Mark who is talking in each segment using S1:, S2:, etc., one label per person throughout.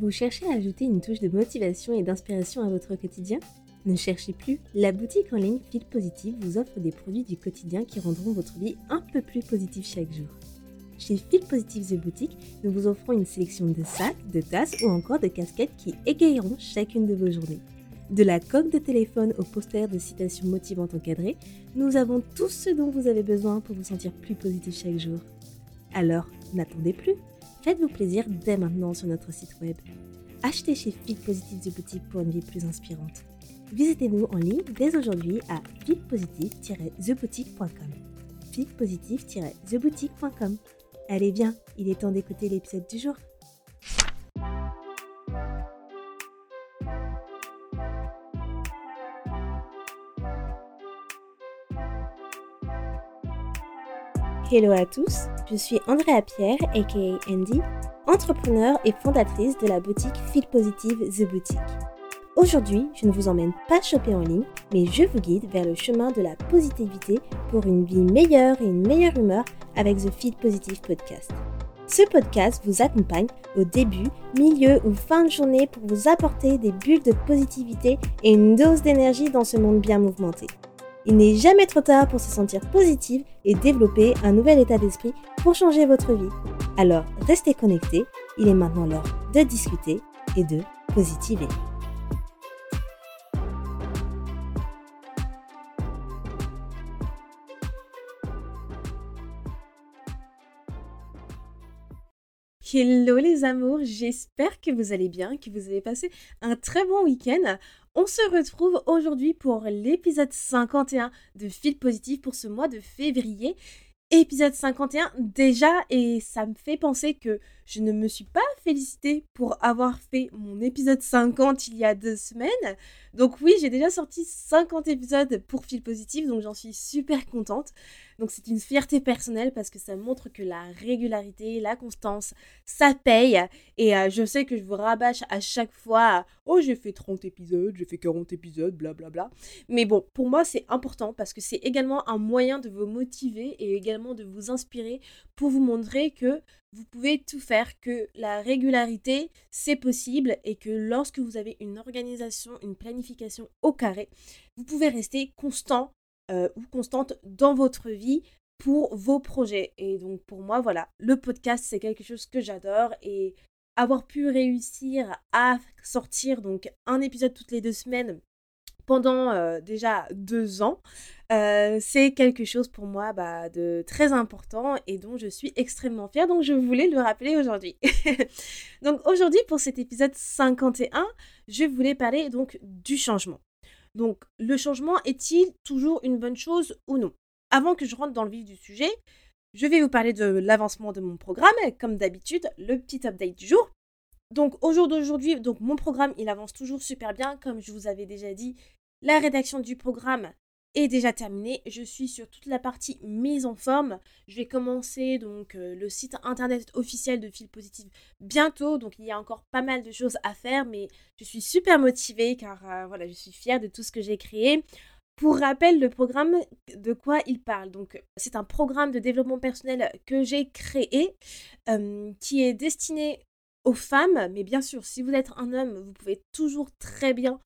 S1: Vous cherchez à ajouter une touche de motivation et d'inspiration à votre quotidien? Ne cherchez plus, la boutique en ligne Fil Positive vous offre des produits du quotidien qui rendront votre vie un peu plus positive chaque jour. Chez Fil Positive The Boutique, nous vous offrons une sélection de sacs, de tasses ou encore de casquettes qui égayeront chacune de vos journées. De la coque de téléphone au poster de citations motivantes encadrées, nous avons tout ce dont vous avez besoin pour vous sentir plus positif chaque jour. Alors, n'attendez plus Faites-vous plaisir dès maintenant sur notre site web. Achetez chez Fit Positive The Boutique pour une vie plus inspirante. Visitez-nous en ligne dès aujourd'hui à fitpositive-theboutique.com. fitpositive-theboutique.com. Allez bien, il est temps d'écouter l'épisode du jour. Hello à tous, je suis Andrea Pierre, aka Andy, entrepreneur et fondatrice de la boutique Feel Positive The Boutique. Aujourd'hui, je ne vous emmène pas choper en ligne, mais je vous guide vers le chemin de la positivité pour une vie meilleure et une meilleure humeur avec The Feel Positive Podcast. Ce podcast vous accompagne au début, milieu ou fin de journée pour vous apporter des bulles de positivité et une dose d'énergie dans ce monde bien mouvementé. Il n'est jamais trop tard pour se sentir positive et développer un nouvel état d'esprit pour changer votre vie. Alors restez connectés, il est maintenant l'heure de discuter et de positiver. Hello les amours, j'espère que vous allez bien, que vous avez passé un très bon week-end. On se retrouve aujourd'hui pour l'épisode 51 de Fil Positif pour ce mois de février. Épisode 51 déjà et ça me fait penser que je ne me suis pas félicitée pour avoir fait mon épisode 50 il y a deux semaines. Donc oui, j'ai déjà sorti 50 épisodes pour Fil Positif, donc j'en suis super contente. Donc c'est une fierté personnelle parce que ça montre que la régularité, la constance, ça paye. Et euh, je sais que je vous rabâche à chaque fois, oh j'ai fait 30 épisodes, j'ai fait 40 épisodes, blablabla. Mais bon, pour moi c'est important parce que c'est également un moyen de vous motiver et également de vous inspirer pour vous montrer que vous pouvez tout faire, que la régularité, c'est possible et que lorsque vous avez une organisation, une planification au carré, vous pouvez rester constant euh, ou constante dans votre vie pour vos projets. Et donc pour moi, voilà, le podcast, c'est quelque chose que j'adore et avoir pu réussir à sortir donc un épisode toutes les deux semaines pendant déjà deux ans, c'est quelque chose pour moi bah, de très important et dont je suis extrêmement fière. Donc je voulais le rappeler aujourd'hui. donc aujourd'hui pour cet épisode 51, je voulais parler donc du changement. Donc, le changement est-il toujours une bonne chose ou non? Avant que je rentre dans le vif du sujet, je vais vous parler de l'avancement de mon programme, comme d'habitude, le petit update du jour. Donc, au jour d'aujourd'hui, donc mon programme, il avance toujours super bien. Comme je vous avais déjà dit, la rédaction du programme est déjà terminé. Je suis sur toute la partie mise en forme. Je vais commencer donc euh, le site internet officiel de Fil Positive bientôt. Donc il y a encore pas mal de choses à faire, mais je suis super motivée car euh, voilà, je suis fière de tout ce que j'ai créé. Pour rappel, le programme, de quoi il parle? Donc, c'est un programme de développement personnel que j'ai créé, euh, qui est destiné aux femmes. Mais bien sûr, si vous êtes un homme, vous pouvez toujours très bien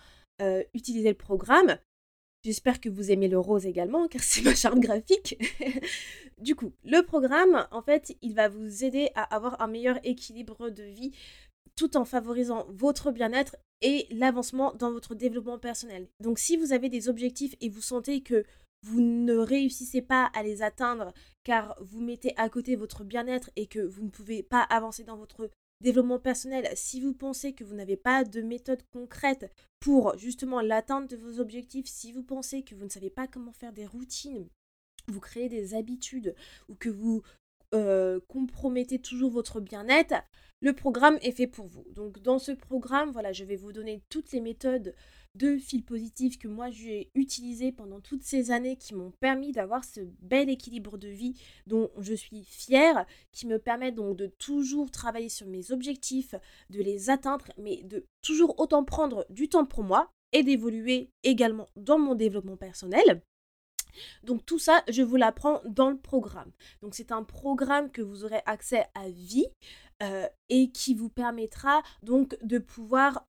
S1: utiliser le programme. J'espère que vous aimez le rose également, car c'est ma charte graphique. du coup, le programme, en fait, il va vous aider à avoir un meilleur équilibre de vie tout en favorisant votre bien-être et l'avancement dans votre développement personnel. Donc si vous avez des objectifs et vous sentez que vous ne réussissez pas à les atteindre car vous mettez à côté votre bien-être et que vous ne pouvez pas avancer dans votre développement personnel, si vous pensez que vous n'avez pas de méthode concrète pour justement l'atteinte de vos objectifs, si vous pensez que vous ne savez pas comment faire des routines, vous créez des habitudes ou que vous euh, compromettez toujours votre bien-être, le programme est fait pour vous. Donc dans ce programme, voilà, je vais vous donner toutes les méthodes de fil positif que moi j'ai utilisé pendant toutes ces années qui m'ont permis d'avoir ce bel équilibre de vie dont je suis fière, qui me permet donc de toujours travailler sur mes objectifs, de les atteindre, mais de toujours autant prendre du temps pour moi et d'évoluer également dans mon développement personnel. Donc tout ça, je vous l'apprends dans le programme. Donc c'est un programme que vous aurez accès à vie. et qui vous permettra donc de pouvoir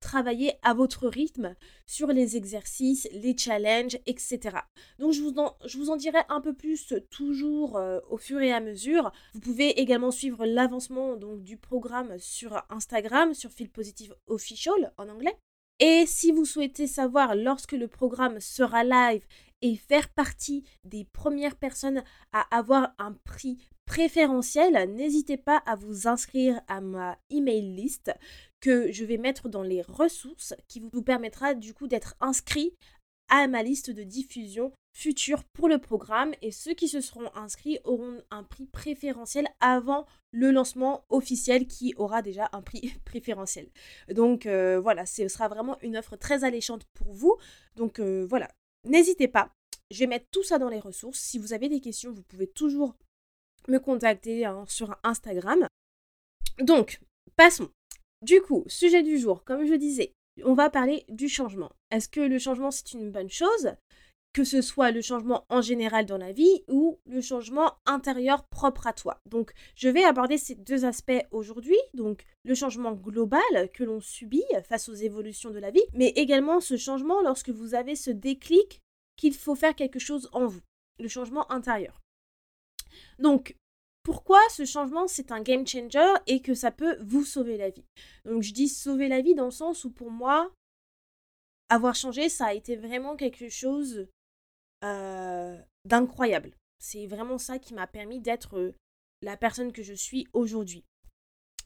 S1: travailler à votre rythme sur les exercices, les challenges, etc. Donc je vous en, je dirai un peu plus toujours au fur et à mesure. Vous pouvez également suivre l'avancement du programme sur Instagram, sur Feel Positive Official en anglais. Et si vous souhaitez savoir lorsque le programme sera live et faire partie des premières personnes à avoir un prix préférentiel, n'hésitez pas à vous inscrire à ma email list que je vais mettre dans les ressources qui vous permettra du coup d'être inscrit à ma liste de diffusion future pour le programme et ceux qui se seront inscrits auront un prix préférentiel avant le lancement officiel qui aura déjà un prix préférentiel. Donc euh, voilà, ce sera vraiment une offre très alléchante pour vous. Donc euh, voilà, n'hésitez pas. Je vais mettre tout ça dans les ressources. Si vous avez des questions, vous pouvez toujours me contacter hein, sur Instagram. Donc, passons. Du coup, sujet du jour, comme je disais, on va parler du changement. Est-ce que le changement c'est une bonne chose? Que ce soit le changement en général dans la vie ou le changement intérieur propre à toi. Donc, je vais aborder ces deux aspects aujourd'hui, donc le changement global que l'on subit face aux évolutions de la vie, mais également ce changement lorsque vous avez ce déclic qu'il faut faire quelque chose en vous, le changement intérieur. Donc, pourquoi ce changement c'est un game changer et que ça peut vous sauver la vie? Donc, je dis sauver la vie dans le sens où pour moi, avoir changé, ça a été vraiment quelque chose euh, d'incroyable. C'est vraiment ça qui m'a permis d'être euh, la personne que je suis aujourd'hui.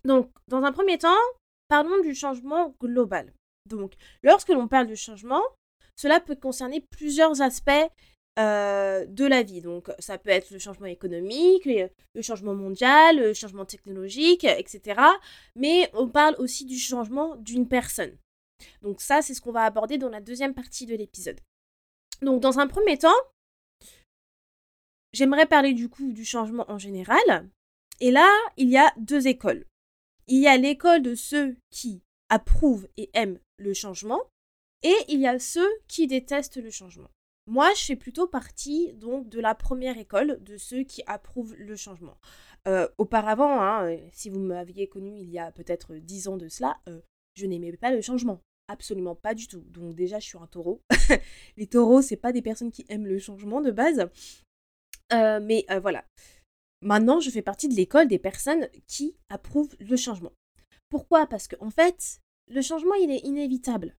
S1: Donc, dans un premier temps, parlons du changement global. Donc, lorsque l'on parle de changement, cela peut concerner plusieurs aspects euh, de la vie. Donc, ça peut être le changement économique, le changement mondial, le changement technologique, etc. Mais on parle aussi du changement d'une personne. Donc ça, c'est ce qu'on va aborder dans la deuxième partie de l'épisode. Donc dans un premier temps, j'aimerais parler du coup du changement en général. Et là, il y a deux écoles. Il y a l'école de ceux qui approuvent et aiment le changement et il y a ceux qui détestent le changement. Moi, je fais plutôt partie donc de la première école de ceux qui approuvent le changement. Euh, auparavant, hein, si vous m'aviez connu il y a peut-être dix ans de cela, euh, je n'aimais pas le changement. Absolument pas du tout. Donc déjà, je suis un taureau. les taureaux, c'est pas des personnes qui aiment le changement de base. Euh, mais euh, voilà. Maintenant, je fais partie de l'école des personnes qui approuvent le changement. Pourquoi? Parce qu'en en fait, le changement, il est inévitable.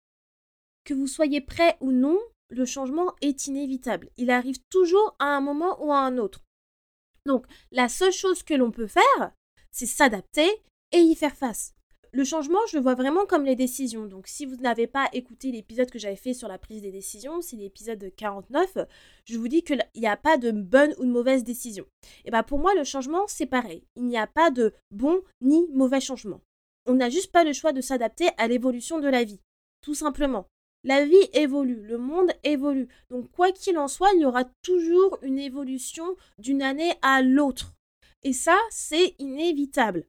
S1: Que vous soyez prêt ou non, le changement est inévitable. Il arrive toujours à un moment ou à un autre. Donc, la seule chose que l'on peut faire, c'est s'adapter et y faire face le changement, je le vois vraiment comme les décisions. Donc, si vous n'avez pas écouté l'épisode que j'avais fait sur la prise des décisions, c'est l'épisode 49, je vous dis qu'il n'y a pas de bonne ou de mauvaise décision. Et bien, pour moi, le changement, c'est pareil. Il n'y a pas de bon ni mauvais changement. On n'a juste pas le choix de s'adapter à l'évolution de la vie. Tout simplement. La vie évolue, le monde évolue. Donc, quoi qu'il en soit, il y aura toujours une évolution d'une année à l'autre. Et ça, c'est inévitable.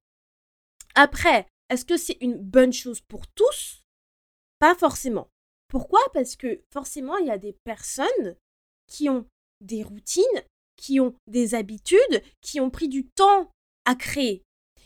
S1: Après, est-ce que c'est une bonne chose pour tous? Pas forcément. Pourquoi? Parce que forcément, il y a des personnes qui ont des routines, qui ont des habitudes, qui ont pris du temps à créer.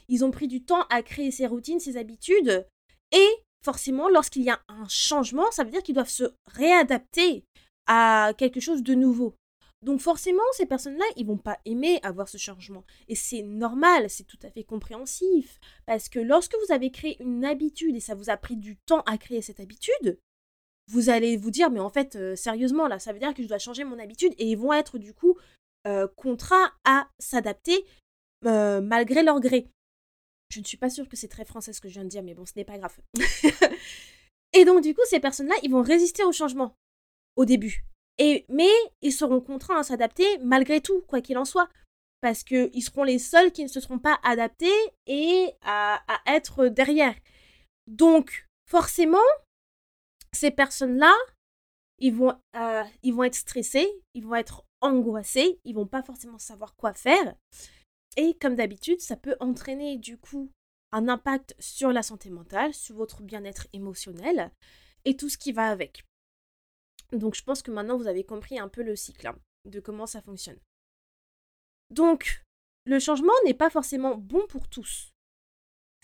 S1: Ils ont pris du temps à créer ces routines, ces habitudes. Et forcément, lorsqu'il y a un changement, ça veut dire qu'ils doivent se réadapter à quelque chose de nouveau. Donc forcément, ces personnes-là, ils vont pas aimer avoir ce changement. Et c'est normal, c'est tout à fait compréhensif. Parce que lorsque vous avez créé une habitude et ça vous a pris du temps à créer cette habitude, vous allez vous dire, mais en fait, euh, sérieusement, là, ça veut dire que je dois changer mon habitude et ils vont être du coup euh, contraints à s'adapter euh, malgré leur gré. Je ne suis pas sûre que c'est très français ce que je viens de dire, mais bon, ce n'est pas grave. et donc, du coup, ces personnes-là, ils vont résister au changement au début mais ils seront contraints à s'adapter malgré tout, quoi qu'il en soit. Parce qu'ils seront les seuls qui ne se seront pas adaptés et à, être derrière. Donc, forcément, ces personnes-là, ils vont, euh, ils vont être stressés, ils vont être angoissés, ils vont pas forcément savoir quoi faire. Et comme d'habitude, ça peut entraîner du coup un impact sur la santé mentale, sur votre bien-être émotionnel et tout ce qui va avec. Donc je pense que maintenant vous avez compris un peu le cycle hein, de comment ça fonctionne. Donc le changement n'est pas forcément bon pour tous.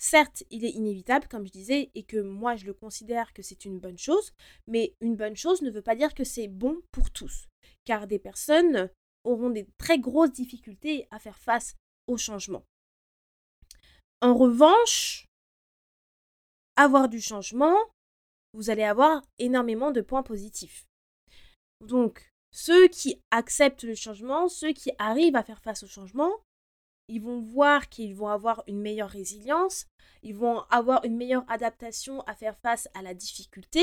S1: certes, il est inévitable, comme je disais, et que moi, je le considère que c'est une bonne chose, mais une bonne chose ne veut pas dire que c'est bon pour tous, car des personnes auront des très grosses difficultés à faire face au changement. En revanche, avoir du changement, vous allez avoir énormément de points positifs. Donc, ceux qui acceptent le changement, ceux qui arrivent à faire face au changement, ils vont voir qu'ils vont avoir une meilleure résilience, ils vont avoir une meilleure adaptation à faire face à la difficulté.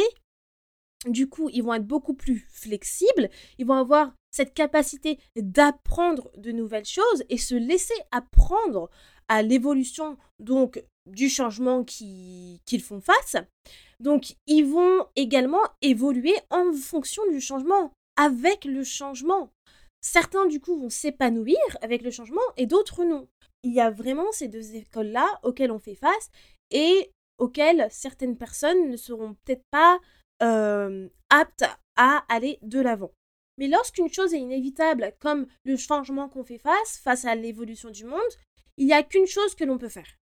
S1: Du coup, ils vont être beaucoup plus flexibles, ils vont avoir cette capacité d'apprendre de nouvelles choses et se laisser apprendre à l'évolution donc du changement qu'ils font face. Donc, ils vont également évoluer en fonction du changement, avec le changement. Certains, du coup, vont s'épanouir avec le changement et d'autres non. Il y a vraiment ces deux écoles-là auxquelles on fait face et auxquelles certaines personnes ne seront peut-être pas euh, aptes à aller de l'avant. Mais lorsqu'une chose est inévitable, comme le changement qu'on fait face, face à l'évolution du monde, il n'y a qu'une chose que l'on peut faire.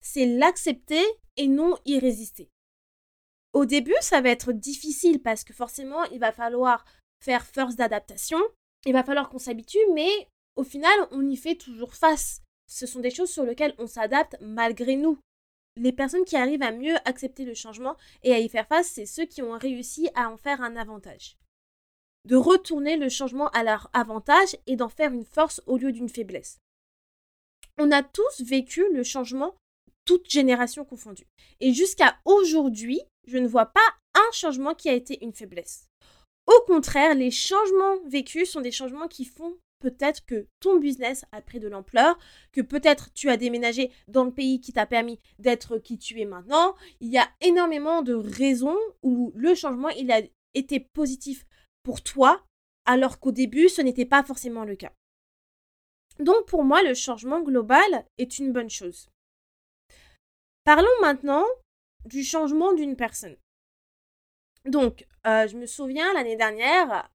S1: C'est l'accepter et non y résister. Au début, ça va être difficile parce que forcément, il va falloir faire force d'adaptation, il va falloir qu'on s'habitue, mais au final, on y fait toujours face. Ce sont des choses sur lesquelles on s'adapte malgré nous. Les personnes qui arrivent à mieux accepter le changement et à y faire face, c'est ceux qui ont réussi à en faire un avantage. De retourner le changement à leur avantage et d'en faire une force au lieu d'une faiblesse. On a tous vécu le changement, génération confondue. Et jusqu'à aujourd'hui, je ne vois pas un changement qui a été une faiblesse. Au contraire, les changements vécus sont des changements qui font peut-être que ton business a pris de l'ampleur, que peut-être tu as déménagé dans le pays qui t'a permis d'être qui tu es maintenant. Il y a énormément de raisons où le changement, il a été positif pour toi, alors qu'au début, ce n'était pas forcément le cas. Donc pour moi, le changement global est une bonne chose. Parlons maintenant du changement d'une personne. Donc, euh, je me souviens l'année dernière,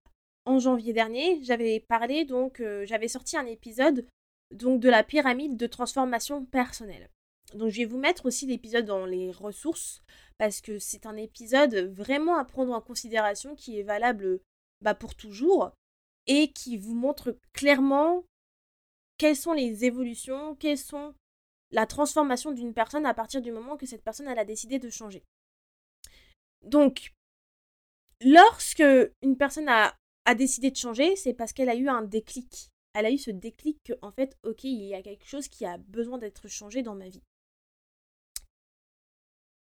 S1: en janvier dernier, j'avais parlé, donc, euh, j'avais sorti un épisode donc de la pyramide de transformation personnelle. Donc, je vais vous mettre aussi l'épisode dans les ressources parce que c'est un épisode vraiment à prendre en considération qui est valable bah, pour toujours et qui vous montre clairement quelles sont les évolutions, quelles sont la transformation d'une personne à partir du moment que cette personne a décidé de changer. Donc, lorsque une personne a, décidé de changer, c'est parce qu'elle a eu un déclic. Elle a eu ce déclic que, en fait, ok, il y a quelque chose qui a besoin d'être changé dans ma vie.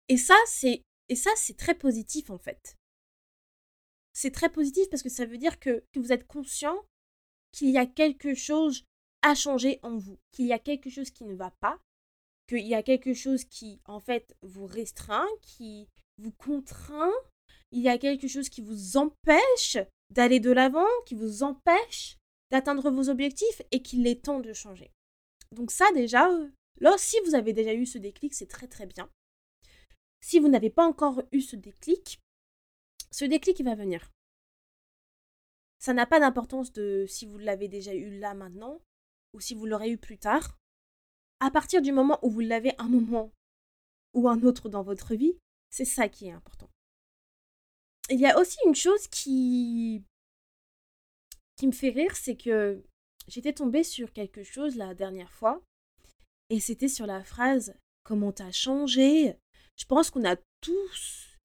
S1: Et ça, c'est et ça, c'est très positif en fait. C'est très positif parce que ça veut dire que vous êtes conscient qu'il y a quelque chose à changer en vous, qu'il y a quelque chose qui ne va pas, qu'il y a quelque chose qui, en fait, vous restreint, qui vous contraint, il y a quelque chose qui vous empêche d'aller de l'avant, qui vous empêche d'atteindre vos objectifs et qu'il est temps de changer. Donc ça déjà, là, si vous avez déjà eu ce déclic, c'est très très bien. Si vous n'avez pas encore eu ce déclic, ce déclic il va venir. Ça n'a pas d'importance de si vous l'avez déjà eu là maintenant ou si vous l'aurez eu plus tard. À partir du moment où vous l'avez un moment ou un autre dans votre vie, c'est ça qui est important. Il y a aussi une chose qui qui me fait rire, c'est que j'étais tombée sur quelque chose la dernière fois et c'était sur la phrase comment t'as changé? Je pense qu'on a tous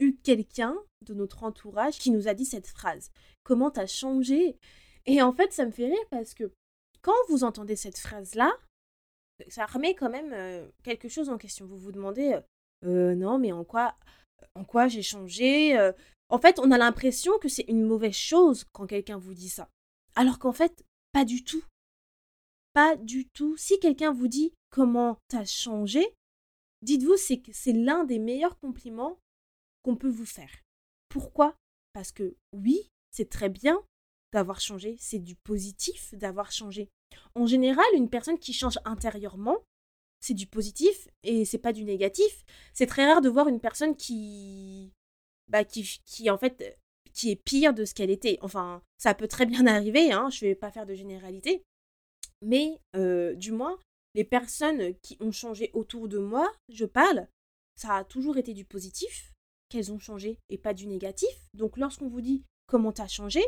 S1: eu quelqu'un de notre entourage qui nous a dit cette phrase. Comment t'as changé? Et en fait, ça me fait rire parce que quand vous entendez cette phrase-là, ça remet quand même quelque chose en question. Vous vous demandez, non, mais en quoi, en quoi j'ai changé En fait, on a l'impression que c'est une mauvaise chose quand quelqu'un vous dit ça. Alors qu'en fait, pas du tout. Pas du tout. Si quelqu'un vous dit comment t'as changé, dites-vous c'est que c'est l'un des meilleurs compliments qu'on peut vous faire. Pourquoi? Parce que oui, c'est très bien d'avoir changé, c'est du positif d'avoir changé. En général, une personne qui change intérieurement, c'est du positif et c'est pas du négatif. C'est très rare de voir une personne qui bah qui, qui en fait qui est pire de ce qu'elle était. Enfin, ça peut très bien arriver, hein, je vais pas faire de généralité. Mais euh, du moins, les personnes qui ont changé autour de moi, je parle, ça a toujours été du positif qu'elles ont changé et pas du négatif. Donc lorsqu'on vous dit comment t'as changé,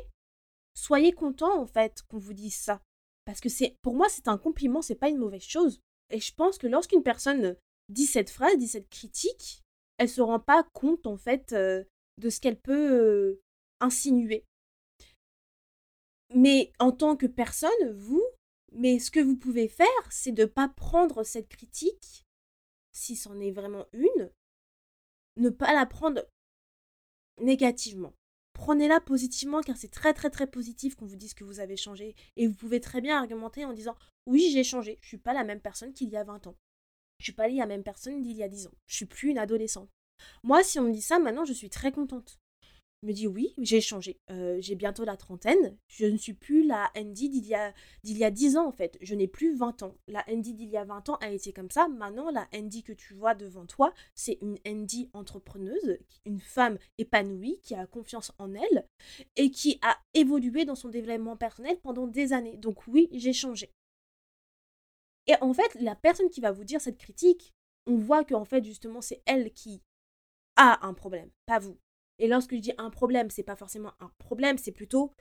S1: soyez content en fait qu'on vous dise ça. Parce que c'est pour moi c'est un compliment, c'est pas une mauvaise chose. Et je pense que lorsqu'une personne dit cette phrase, dit cette critique, elle se rend pas compte en fait euh, de ce qu'elle peut euh, insinuer. Mais en tant que personne, vous, mais ce que vous pouvez faire, c'est de ne pas prendre cette critique, si c'en est vraiment une, ne pas la prendre négativement. Prenez-la positivement car c'est très très très positif qu'on vous dise que vous avez changé et vous pouvez très bien argumenter en disant oui j'ai changé, je suis pas la même personne qu'il y a 20 ans. Je suis pas la même personne d'il y a 10 ans. Je suis plus une adolescente. Moi si on me dit ça maintenant je suis très contente me dit oui, j'ai changé. Euh, j'ai bientôt la trentaine. Je ne suis plus la Andy d'il y a, d'il y a 10 ans en fait. Je n'ai plus 20 ans. La Andy d'il y a 20 ans a été comme ça. Maintenant, la Andy que tu vois devant toi, c'est une Andy entrepreneuse, une femme épanouie qui a confiance en elle et qui a évolué dans son développement personnel pendant des années. Donc oui, j'ai changé. Et en fait, la personne qui va vous dire cette critique, on voit qu'en fait, justement, c'est elle qui a un problème, pas vous. Et lorsque je dis un problème, c'est pas forcément un problème, c'est plutôt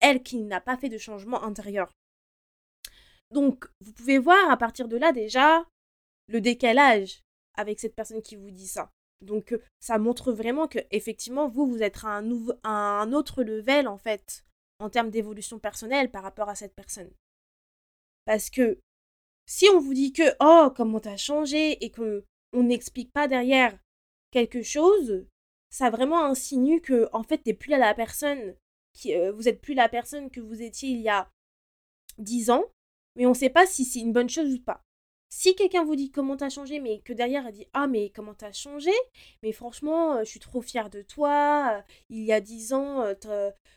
S1: elle qui n'a pas fait de changement intérieur. Donc, vous pouvez voir à partir de là déjà le décalage avec cette personne qui vous dit ça. Donc, euh, ça montre vraiment que effectivement, vous, vous êtes à un, nouveau, un autre level en fait en termes d'évolution personnelle par rapport à cette personne. Parce que si on vous dit que oh comment t'as changé et qu'on n'explique pas derrière quelque chose, ça vraiment insinue que en fait t'es plus la personne qui euh, vous êtes plus la personne que vous étiez il y a 10 ans mais on sait pas si c'est une bonne chose ou pas. Si quelqu'un vous dit comment t'as changé mais que derrière elle dit ah mais comment t'as changé? Mais franchement euh, je suis trop fière de toi euh, il y a 10 ans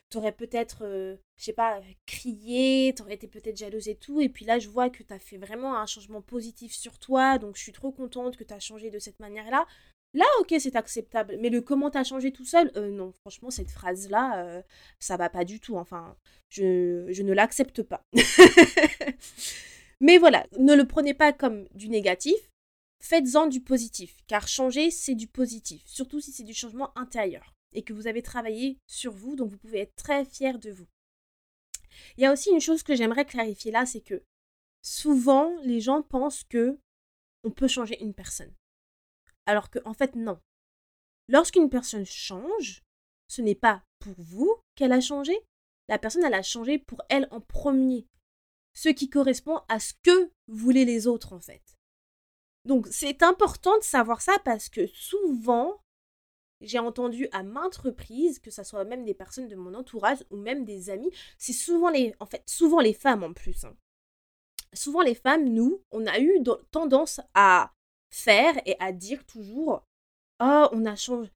S1: t'aurais peut-être je sais pas crié t'aurais été peut-être jalouse et tout et puis là je vois que t'as fait vraiment un changement positif sur toi donc je suis trop contente que t'as changé de cette manière là Là, ok, c'est acceptable. Mais le comment t'as changé tout seul, euh, non, franchement, cette phrase-là, euh, ça va pas du tout. Enfin, je, ne l'accepte pas. mais voilà, ne le prenez pas comme du négatif, faites-en du positif. Car changer, c'est du positif. Surtout si c'est du changement intérieur et que vous avez travaillé sur vous, donc vous pouvez être très fier de vous. Il y a aussi une chose que j'aimerais clarifier là, c'est que souvent, les gens pensent que on peut changer une personne. Alors qu'en en fait, non. Lorsqu'une personne change, ce n'est pas pour vous qu'elle a changé. La personne, elle a changé pour elle en premier. Ce qui correspond à ce que voulaient les autres, en fait. Donc, c'est important de savoir ça parce que souvent, j'ai entendu à maintes reprises, que ce soit même des personnes de mon entourage ou même des amis, c'est souvent les, en fait, souvent les femmes en plus. Hein. Souvent les femmes, nous, on a eu tendance à faire et à dire toujours oh on a changé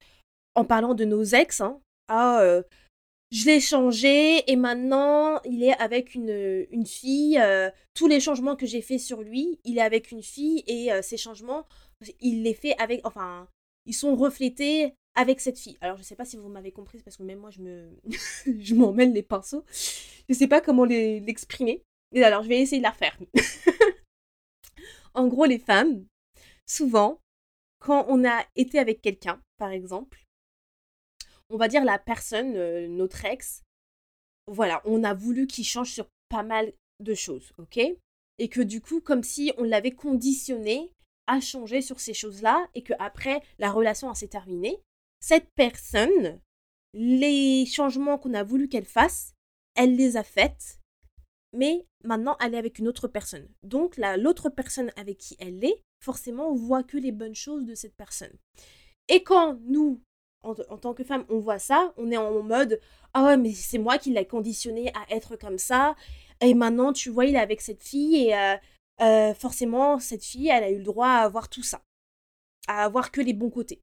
S1: en parlant de nos ex hein, ah euh, je l'ai changé et maintenant il est avec une, une fille euh, tous les changements que j'ai fait sur lui il est avec une fille et euh, ces changements il les fait avec enfin ils sont reflétés avec cette fille alors je sais pas si vous m'avez compris parce que même moi je me m'emmène les pinceaux. Je sais pas comment l'exprimer. Mais alors je vais essayer de la refaire. En gros les femmes souvent, quand on a été avec quelqu'un, par exemple, on va dire la personne, euh, notre ex, voilà, on a voulu qu'il change sur pas mal de choses, ok? Et que du coup, comme si on l'avait conditionné à changer sur ces choses-là et que après la relation s'est terminée, cette personne, les changements qu'on a voulu qu'elle fasse, elle les a faites, mais maintenant elle est avec une autre personne. Donc l'autre personne avec qui elle est, forcément, on voit que les bonnes choses de cette personne. Et quand nous, en, tant que femme, on voit ça, on est en mode Ah ouais, mais c'est moi qui l'ai conditionné à être comme ça. Et maintenant, tu vois, il est avec cette fille et euh, euh, forcément, cette fille, elle a eu le droit à avoir tout ça, à avoir que les bons côtés.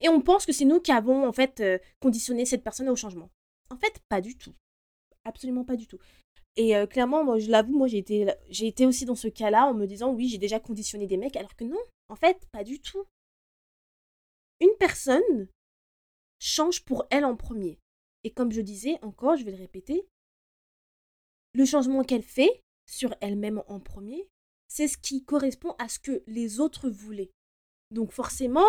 S1: Et on pense que c'est nous qui avons en fait euh, conditionné cette personne au changement. En fait, pas du tout. Absolument pas du tout. Et clairement, moi, je l'avoue, moi, j'ai été, j'ai été aussi dans ce cas-là en me disant, oui, j'ai déjà conditionné des mecs, alors que non, en fait, pas du tout. Une personne change pour elle en premier. Et comme je disais, encore, je vais le répéter, le changement qu'elle fait sur elle-même en premier, c'est ce qui correspond à ce que les autres voulaient. Donc forcément,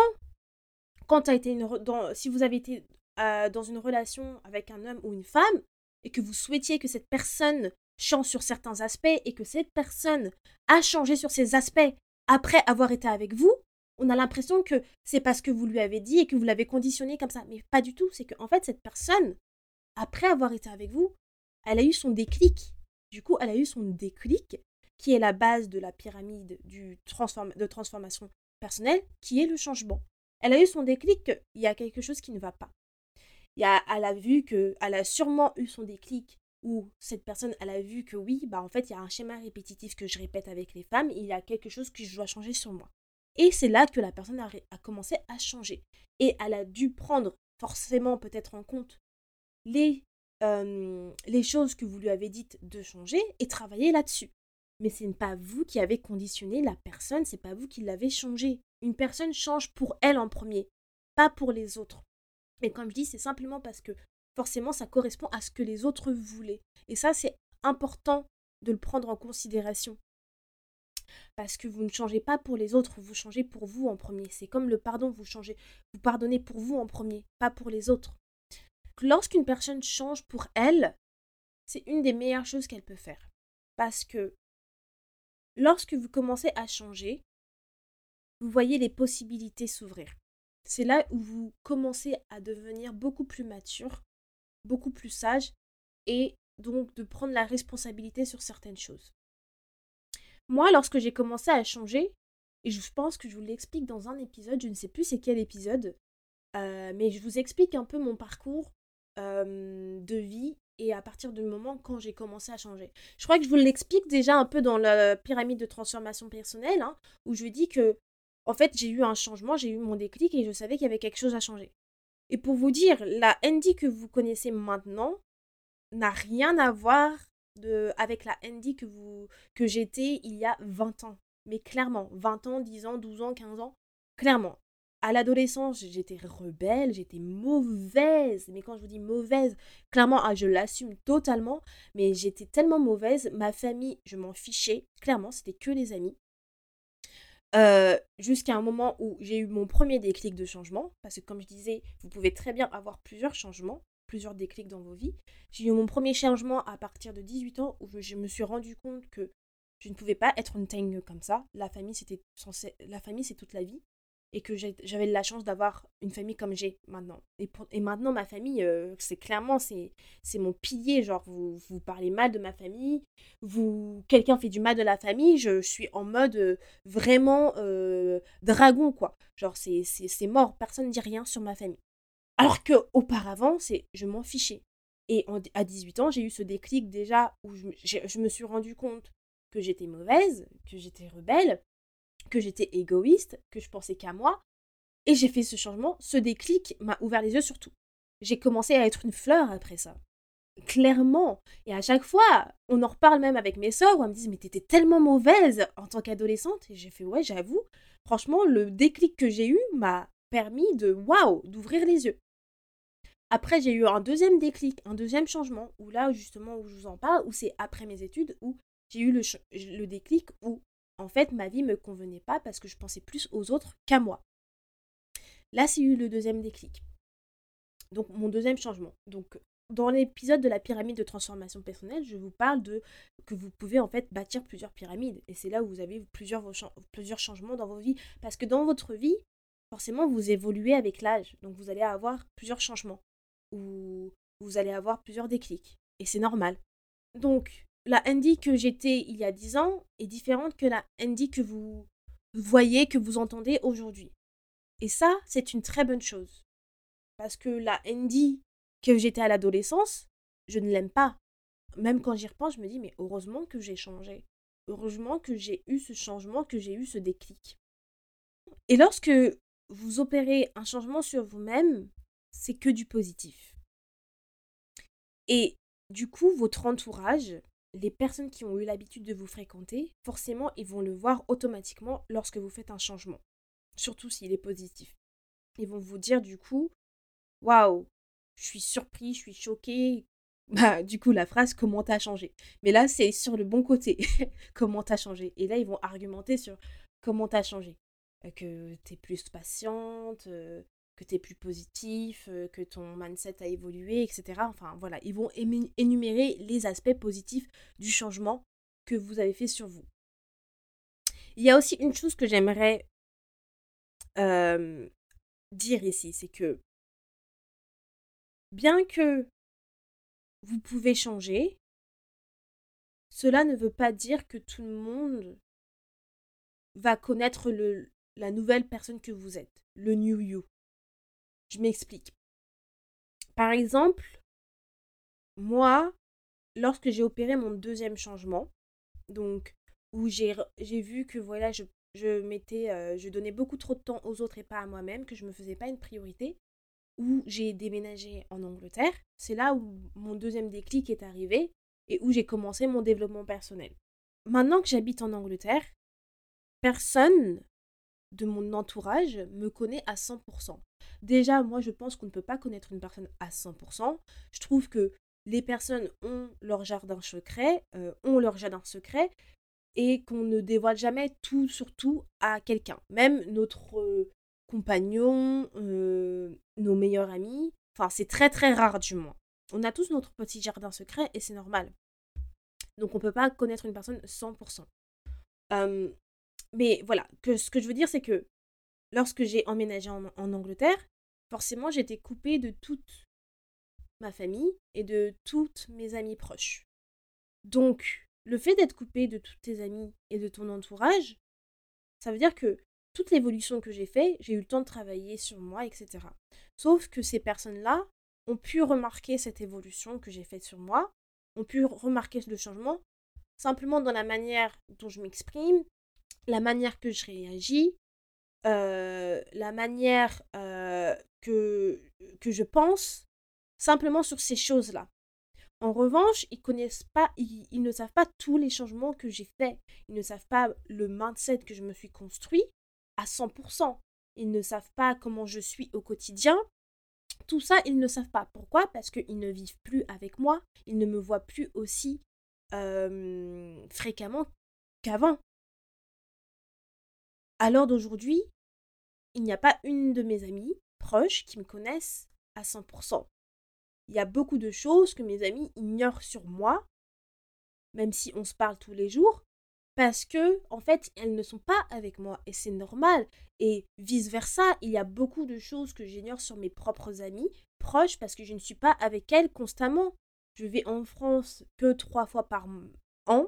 S1: quand as été dans, si vous avez été euh, dans une relation avec un homme ou une femme et que vous souhaitiez que cette personne change sur certains aspects et que cette personne a changé sur ces aspects après avoir été avec vous, on a l'impression que c'est parce que vous lui avez dit et que vous l'avez conditionné comme ça. Mais pas du tout. C'est qu'en fait, cette personne, après avoir été avec vous, elle a eu son déclic. Du coup, elle a eu son déclic, qui est la base de la pyramide de transformation personnelle, qui est le changement. Elle a eu son déclic qu'il y a quelque chose qui ne va pas. Elle a vu que, elle a sûrement eu son déclic où cette personne, elle a vu que oui, bah en fait, il y a un schéma répétitif que je répète avec les femmes, il y a quelque chose que je dois changer sur moi. Et c'est là que la personne a, commencé à changer. Et elle a dû prendre forcément peut-être en compte les, les choses que vous lui avez dites de changer et travailler là-dessus. Mais ce n'est pas vous qui avez conditionné la personne, c'est pas vous qui l'avez changé. Une personne change pour elle en premier, pas pour les autres. Et comme je dis, c'est simplement parce que forcément ça correspond à ce que les autres voulaient. Et ça, c'est important de le prendre en considération. Parce que vous ne changez pas pour les autres, vous changez pour vous en premier. C'est comme le pardon, vous changez, vous pardonnez pour vous en premier, pas pour les autres. Lorsqu'une personne change pour elle, c'est une des meilleures choses qu'elle peut faire. Parce que lorsque vous commencez à changer, vous voyez les possibilités s'ouvrir. C'est là où vous commencez à devenir beaucoup plus mature, beaucoup plus sage et donc de prendre la responsabilité sur certaines choses. Moi, lorsque j'ai commencé à changer, et je pense que je vous l'explique dans un épisode, je ne sais plus c'est quel épisode, euh, mais je vous explique un peu mon parcours euh, de vie et à partir du moment quand j'ai commencé à changer. Je crois que je vous l'explique déjà un peu dans la pyramide de transformation personnelle, hein, où je dis que, en fait, j'ai eu un changement, j'ai eu mon déclic et je savais qu'il y avait quelque chose à changer. Et pour vous dire, la Andy que vous connaissez maintenant n'a rien à voir de, avec la Andy que, que j'étais il y a 20 ans. Mais clairement, 20 ans, 10 ans, 12 ans, 15 ans, clairement. À l'adolescence, j'étais rebelle, j'étais mauvaise. Mais quand je vous dis mauvaise, clairement, ah, je l'assume totalement. Mais j'étais tellement mauvaise, ma famille, je m'en fichais. Clairement, c'était que les amis. Euh, jusqu'à un moment où j'ai eu mon premier déclic de changement, parce que comme je disais, vous pouvez très bien avoir plusieurs changements, plusieurs déclics dans vos vies. J'ai eu mon premier changement à partir de 18 ans où je me suis rendu compte que je ne pouvais pas être une teigne comme ça. La famille, c'était la famille, c'est toute la vie et que j'avais la chance d'avoir une famille comme j'ai maintenant. Et, et maintenant, ma famille, euh, c'est clairement, c'est mon pilier. Genre, vous, vous parlez mal de ma famille, vous quelqu'un fait du mal de la famille, je, suis en mode euh, vraiment euh, dragon, quoi. Genre, c'est mort, personne ne dit rien sur ma famille. Alors que auparavant, c'est je m'en fichais. Et à 18 ans, j'ai eu ce déclic déjà où je, je me suis rendu compte que j'étais mauvaise, que j'étais rebelle, que j'étais égoïste, que je pensais qu'à moi. Et j'ai fait ce changement, ce déclic m'a ouvert les yeux sur tout. J'ai commencé à être une fleur après ça. Clairement. Et à chaque fois, on en reparle même avec mes soeurs où elles me disent Mais t'étais tellement mauvaise en tant qu'adolescente. Et j'ai fait Ouais, j'avoue. Franchement, le déclic que j'ai eu m'a permis de waouh, d'ouvrir les yeux. Après, j'ai eu un deuxième déclic, un deuxième changement, où là, justement, où je vous en parle, où c'est après mes études, où j'ai eu le, le déclic où en fait, ma vie me convenait pas parce que je pensais plus aux autres qu'à moi. Là, c'est eu le deuxième déclic. Donc, mon deuxième changement. Donc, dans l'épisode de la pyramide de transformation personnelle, je vous parle de que vous pouvez en fait bâtir plusieurs pyramides. Et c'est là où vous avez plusieurs, plusieurs changements dans vos vies. Parce que dans votre vie, forcément, vous évoluez avec l'âge. Donc, vous allez avoir plusieurs changements. Ou vous allez avoir plusieurs déclics. Et c'est normal. Donc, la Andy que j'étais il y a 10 ans est différente que la Andy que vous voyez, que vous entendez aujourd'hui. Et ça, c'est une très bonne chose. Parce que la Andy que j'étais à l'adolescence, je ne l'aime pas. Même quand j'y repense, je me dis, mais heureusement que j'ai changé. Heureusement que j'ai eu ce changement, que j'ai eu ce déclic. Et lorsque vous opérez un changement sur vous-même, c'est que du positif. Et du coup, votre entourage, les personnes qui ont eu l'habitude de vous fréquenter, forcément, ils vont le voir automatiquement lorsque vous faites un changement. Surtout s'il est positif. Ils vont vous dire du coup, waouh, je suis surpris, je suis choqué. bah, du coup, la phrase comment t'as changé? Mais là, c'est sur le bon côté. comment t'as changé? Et là, ils vont argumenter sur comment t'as changé? Euh, que t'es plus patiente, que t'es plus positif, euh, que ton mindset a évolué, etc. Enfin, voilà, ils vont énumérer les aspects positifs du changement que vous avez fait sur vous. Il y a aussi une chose que j'aimerais dire ici, c'est que bien que vous pouvez changer, cela ne veut pas dire que tout le monde va connaître la nouvelle personne que vous êtes, le new you. Je m'explique. Par exemple, moi, lorsque j'ai opéré mon deuxième changement, donc où j'ai vu que voilà, je, je mettais, euh, je donnais beaucoup trop de temps aux autres et pas à moi-même, que je ne me faisais pas une priorité, où j'ai déménagé en Angleterre, c'est là où mon deuxième déclic est arrivé et où j'ai commencé mon développement personnel. Maintenant que j'habite en Angleterre, personne de mon entourage me connaît à 100%. Déjà, moi, je pense qu'on ne peut pas connaître une personne à 100%. Je trouve que les personnes ont leur jardin secret, euh, ont leur jardin secret, et qu'on ne dévoile jamais tout sur tout à quelqu'un. Même notre euh, compagnon, euh, nos meilleurs amis. Enfin, c'est très très rare du moins. On a tous notre petit jardin secret et c'est normal. Donc on ne peut pas connaître une personne 100%. Mais voilà, ce que je veux dire, c'est que lorsque j'ai emménagé en, Angleterre, forcément j'étais coupée de toute ma famille et de toutes mes amies proches. Donc, le fait d'être coupée de tous tes amis et de ton entourage, ça veut dire que toute l'évolution que j'ai faite, j'ai eu le temps de travailler sur moi, etc. Sauf que ces personnes-là ont pu remarquer cette évolution que j'ai faite sur moi, ont pu remarquer le changement, simplement dans la manière dont je m'exprime, la manière que je réagis, euh, la manière euh, que, que je pense, simplement sur ces choses-là. En revanche, ils connaissent pas, ils, ne savent pas tous les changements que j'ai faits. Ils ne savent pas le mindset que je me suis construit à 100%. Ils ne savent pas comment je suis au quotidien. Tout ça, ils ne savent pas. Pourquoi? Parce qu'ils ne vivent plus avec moi. Ils ne me voient plus aussi fréquemment qu'avant. À l'heure d'aujourd'hui, il n'y a pas une de mes amies proches qui me connaissent à 100%. Il y a beaucoup de choses que mes amis ignorent sur moi, même si on se parle tous les jours, parce que en fait elles ne sont pas avec moi et c'est normal et vice versa il y a beaucoup de choses que j'ignore sur mes propres amis proches parce que je ne suis pas avec elles constamment je vais en France que trois fois par an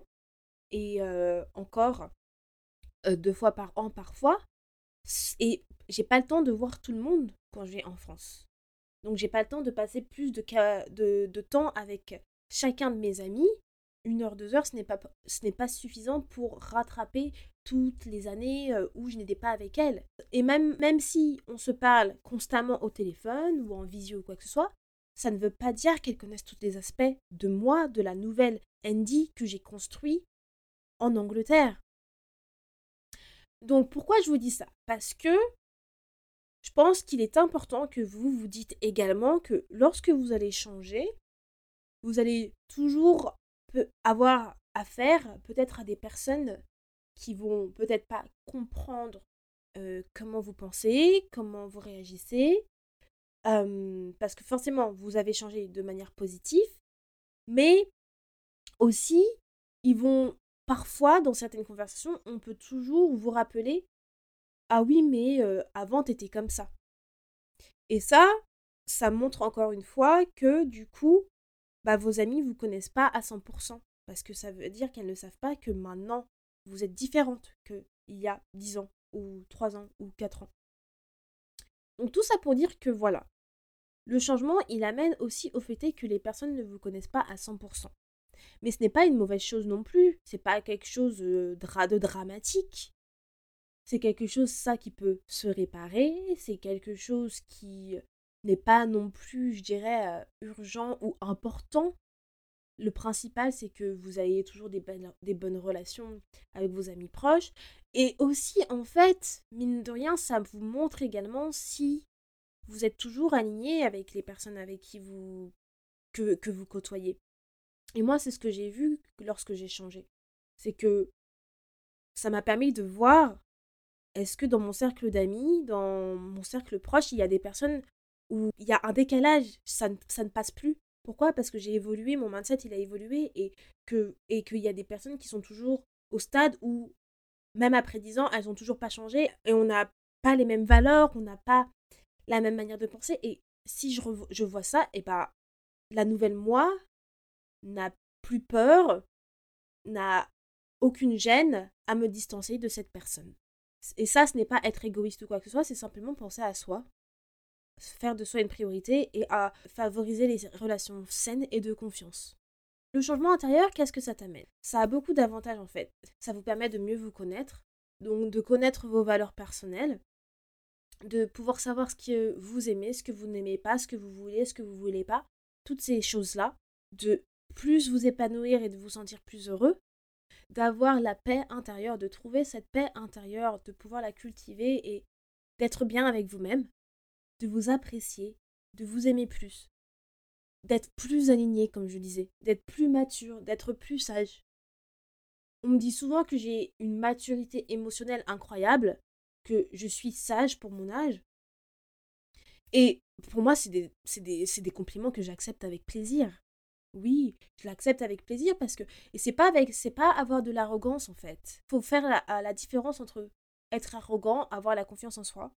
S1: et euh, encore euh, deux fois par an parfois et j'ai pas le temps de voir tout le monde quand je vais en France donc j'ai pas le temps de passer plus de, de, de temps avec chacun de mes amis une heure, deux heures, ce n'est pas, ce pas suffisant pour rattraper toutes les années euh, où je n'étais pas avec elle. Et même, même si on se parle constamment au téléphone ou en visio ou quoi que ce soit, ça ne veut pas dire qu'elle connaisse tous les aspects de moi, de la nouvelle Andy que j'ai construit en Angleterre. Donc pourquoi je vous dis ça? Parce que je pense qu'il est important que vous vous dites également que lorsque vous allez changer, vous allez toujours avoir affaire peut-être à des personnes qui vont peut-être pas comprendre comment vous pensez, comment vous réagissez, parce que forcément vous avez changé de manière positive, mais aussi ils vont parfois dans certaines conversations, on peut toujours vous rappeler ah oui mais avant t'étais comme ça. Et ça, ça montre encore une fois que du coup bah, vos amis vous connaissent pas à 100%. Parce que ça veut dire qu'elles ne savent pas que maintenant, vous êtes différente qu'il y a 10 ans, ou 3 ans, ou 4 ans. Donc tout ça pour dire que voilà, le changement, il amène aussi au fait que les personnes ne vous connaissent pas à 100%. Mais ce n'est pas une mauvaise chose non plus, c'est pas quelque chose de dramatique. C'est quelque chose, ça, qui peut se réparer, c'est quelque chose qui n'est pas non plus, je dirais, euh, urgent ou important. Le principal, c'est que vous ayez toujours des, des bonnes relations avec vos amis proches. Et aussi, en fait, mine de rien, ça vous montre également si vous êtes toujours aligné avec les personnes avec qui vous que, que vous côtoyez. Et moi, c'est ce que j'ai vu lorsque j'ai changé. C'est que ça m'a permis de voir est-ce que dans mon cercle d'amis, dans mon cercle proche, il y a des personnes où il y a un décalage, ça ne, passe plus. Pourquoi? Parce que j'ai évolué, mon mindset il a évolué et que et qu'il y a des personnes qui sont toujours au stade où même après 10 ans, elles n'ont toujours pas changé et on n'a pas les mêmes valeurs, on n'a pas la même manière de penser. Et si je, je vois ça, et bah la nouvelle moi n'a plus peur, n'a aucune gêne à me distancer de cette personne. Et ça, ce n'est pas être égoïste ou quoi que ce soit, c'est simplement penser à soi, faire de soi une priorité et à favoriser les relations saines et de confiance. Le changement intérieur, qu'est-ce que ça t'amène? Ça a beaucoup d'avantages en fait. Ça vous permet de mieux vous connaître, donc de connaître vos valeurs personnelles, de pouvoir savoir ce que vous aimez, ce que vous n'aimez pas, ce que vous voulez, ce que vous voulez pas, toutes ces choses-là, de plus vous épanouir et de vous sentir plus heureux, d'avoir la paix intérieure, de trouver cette paix intérieure, de pouvoir la cultiver et d'être bien avec vous-même, de vous apprécier, de vous aimer plus, d'être plus aligné, comme je disais, d'être plus mature, d'être plus sage. On me dit souvent que j'ai une maturité émotionnelle incroyable, que je suis sage pour mon âge. Et pour moi, c'est des, des, des compliments que j'accepte avec plaisir. Oui, je l'accepte avec plaisir parce que et c'est pas avec c'est pas avoir de l'arrogance en fait. Faut faire la, la différence entre être arrogant, avoir la confiance en soi,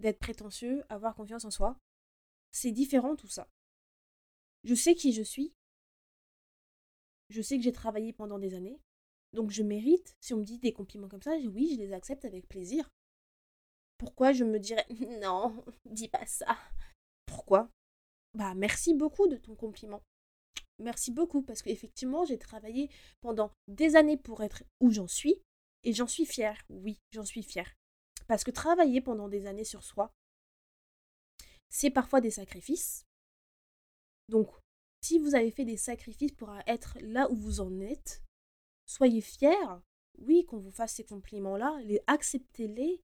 S1: d'être prétentieux, avoir confiance en soi. C'est différent tout ça. Je sais qui je suis. Je sais que j'ai travaillé pendant des années. Donc je mérite, si on me dit des compliments comme ça, oui, je les accepte avec plaisir. Pourquoi je me dirais non, dis pas ça Pourquoi? Bah merci beaucoup de ton compliment. Merci beaucoup parce qu'effectivement, j'ai travaillé pendant des années pour être où j'en suis et j'en suis fière. Oui, j'en suis fière. Parce que travailler pendant des années sur soi, c'est parfois des sacrifices. Donc, si vous avez fait des sacrifices pour être là où vous en êtes, soyez fiers. Oui, qu'on vous fasse ces compliments-là, les acceptez-les.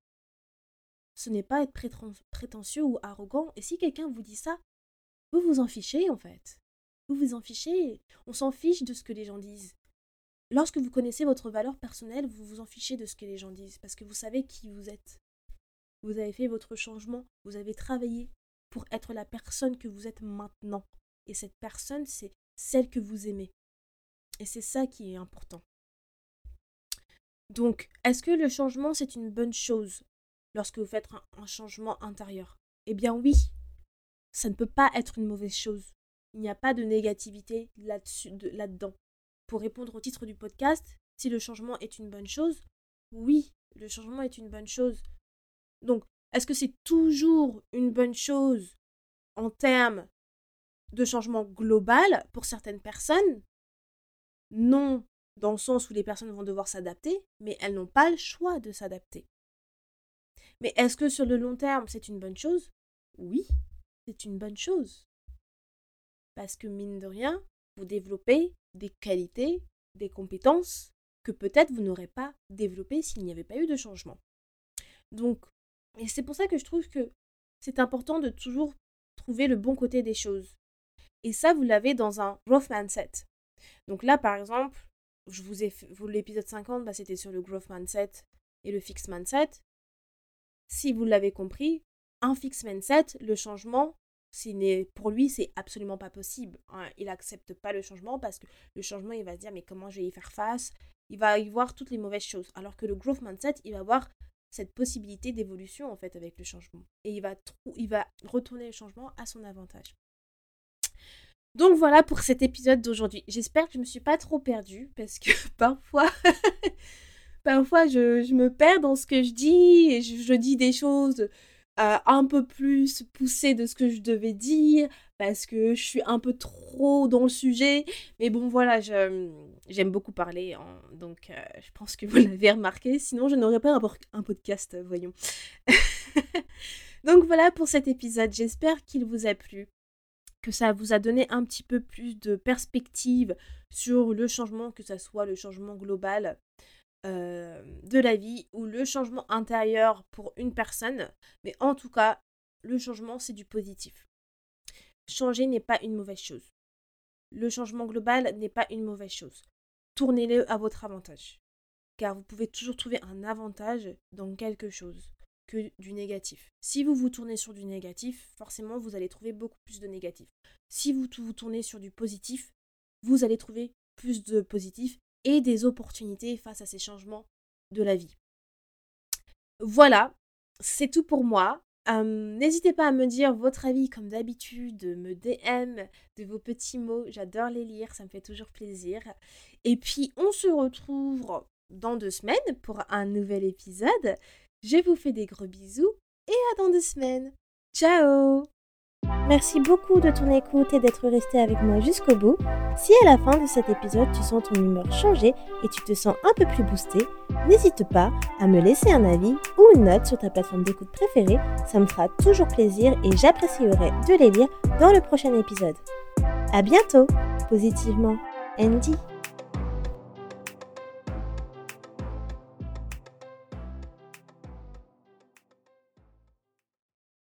S1: Ce n'est pas être prétentieux ou arrogant. Et si quelqu'un vous dit ça, vous vous en fichez en fait. Vous vous en fichez. On s'en fiche de ce que les gens disent. Lorsque vous connaissez votre valeur personnelle, vous vous en fichez de ce que les gens disent parce que vous savez qui vous êtes. Vous avez fait votre changement, vous avez travaillé pour être la personne que vous êtes maintenant. Et cette personne, c'est celle que vous aimez. Et c'est ça qui est important. Donc, est-ce que le changement, c'est une bonne chose lorsque vous faites un, changement intérieur? Eh bien oui, ça ne peut pas être une mauvaise chose. Il n'y a pas de négativité là-dedans. Pour répondre au titre du podcast, si le changement est une bonne chose, oui, le changement est une bonne chose. Donc, est-ce que c'est toujours une bonne chose en termes de changement global pour certaines personnes? Non, dans le sens où les personnes vont devoir s'adapter, mais elles n'ont pas le choix de s'adapter. Mais est-ce que sur le long terme, c'est une bonne chose? Oui, c'est une bonne chose. Parce que mine de rien, vous développez des qualités, des compétences que peut-être vous n'aurez pas développées s'il n'y avait pas eu de changement. Donc, et c'est pour ça que je trouve que c'est important de toujours trouver le bon côté des choses. Et ça, vous l'avez dans un growth mindset. Donc là, par exemple, je vous ai l'épisode 50, bah, c'était sur le growth mindset et le fixed mindset. Si vous l'avez compris, un fixed mindset, le changement, pour lui, c'est absolument pas possible. Hein. Il n'accepte pas le changement parce que le changement, il va se dire mais comment je vais y faire face? Il va y voir toutes les mauvaises choses. Alors que le growth mindset, il va voir cette possibilité d'évolution en fait avec le changement. Et il va, il va retourner le changement à son avantage. Donc voilà pour cet épisode d'aujourd'hui. J'espère que je ne me suis pas trop perdue parce que parfois, parfois je, me perds dans ce que je dis et je dis des choses euh, un peu plus poussé de ce que je devais dire parce que je suis un peu trop dans le sujet. Mais bon, voilà, j'aime beaucoup parler, donc euh, je pense que vous l'avez remarqué. Sinon, je n'aurais pas un, un podcast, voyons. donc voilà pour cet épisode. J'espère qu'il vous a plu, que ça vous a donné un petit peu plus de perspective sur le changement, que ce soit le changement global euh, de la vie ou le changement intérieur pour une personne. Mais en tout cas, le changement, c'est du positif. changer n'est pas une mauvaise chose. Le changement global n'est pas une mauvaise chose. Tournez-le à votre avantage. Car vous pouvez toujours trouver un avantage dans quelque chose que du négatif. Si vous vous tournez sur du négatif, forcément vous allez trouver beaucoup plus de négatif. Si vous vous tournez sur du positif, vous allez trouver plus de positif et des opportunités face à ces changements de la vie. Voilà, c'est tout pour moi. N'hésitez pas à me dire votre avis comme d'habitude, me DM de vos petits mots, j'adore les lire, ça me fait toujours plaisir. Et puis on se retrouve dans deux semaines pour un nouvel épisode. Je vous fais des gros bisous et à dans deux semaines. Ciao
S2: Merci beaucoup de ton écoute et d'être resté avec moi jusqu'au bout. Si à la fin de cet épisode tu sens ton humeur changer et tu te sens un peu plus boosté, n'hésite pas à me laisser un avis ou une note sur ta plateforme d'écoute préférée, ça me fera toujours plaisir et j'apprécierai de les lire dans le prochain épisode. À bientôt, positivement, Andy.